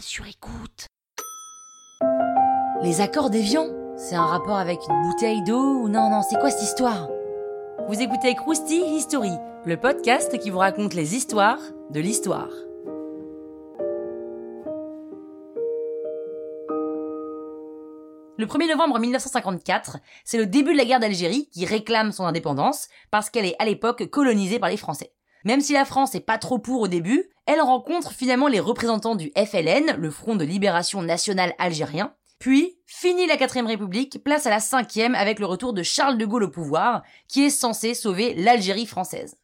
sur écoute. Les accords d'Évian C'est un rapport avec une bouteille d'eau ou non, non, c'est quoi cette histoire? Vous écoutez Krusty History, le podcast qui vous raconte les histoires de l'histoire. Le 1er novembre 1954, c'est le début de la guerre d'Algérie qui réclame son indépendance parce qu'elle est à l'époque colonisée par les Français. Même si la France est pas trop pour au début, elle rencontre finalement les représentants du FLN, le Front de Libération Nationale Algérien. Puis, fini la 4ème République, place à la 5ème avec le retour de Charles de Gaulle au pouvoir, qui est censé sauver l'Algérie française.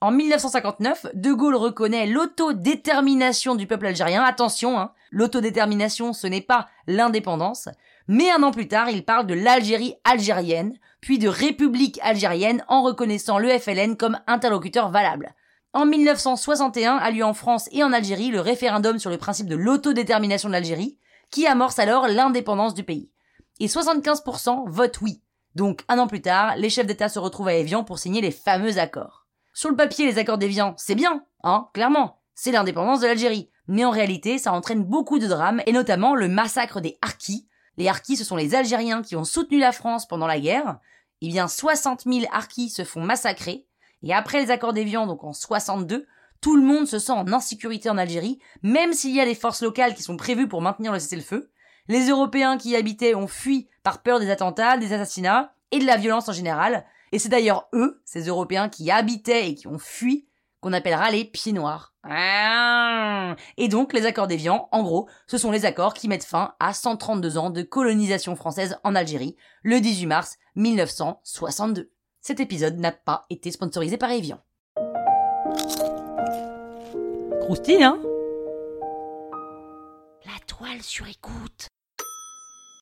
En 1959, De Gaulle reconnaît l'autodétermination du peuple algérien. Attention, hein, l'autodétermination, ce n'est pas l'indépendance. Mais un an plus tard, il parle de l'Algérie algérienne, puis de République algérienne en reconnaissant le FLN comme interlocuteur valable. En 1961 a lieu en France et en Algérie le référendum sur le principe de l'autodétermination de l'Algérie, qui amorce alors l'indépendance du pays. Et 75% votent oui. Donc un an plus tard, les chefs d'État se retrouvent à Évian pour signer les fameux accords. Sur le papier, les accords d'Évian, c'est bien, hein, clairement, c'est l'indépendance de l'Algérie. Mais en réalité, ça entraîne beaucoup de drames, et notamment le massacre des Harkis. Les Harkis, ce sont les Algériens qui ont soutenu la France pendant la guerre. Eh bien, 60 000 Harkis se font massacrer, et après les accords d'Évian, donc en 62, tout le monde se sent en insécurité en Algérie, même s'il y a des forces locales qui sont prévues pour maintenir le cessez-le-feu. Les Européens qui y habitaient ont fui par peur des attentats, des assassinats et de la violence en général. Et c'est d'ailleurs eux, ces Européens qui y habitaient et qui ont fui, qu'on appellera les pieds noirs. Ah. Et donc, les accords d'Évian, en gros, ce sont les accords qui mettent fin à 132 ans de colonisation française en Algérie, le 18 mars 1962. Cet épisode n'a pas été sponsorisé par Evian. Croustille, hein? La toile sur écoute.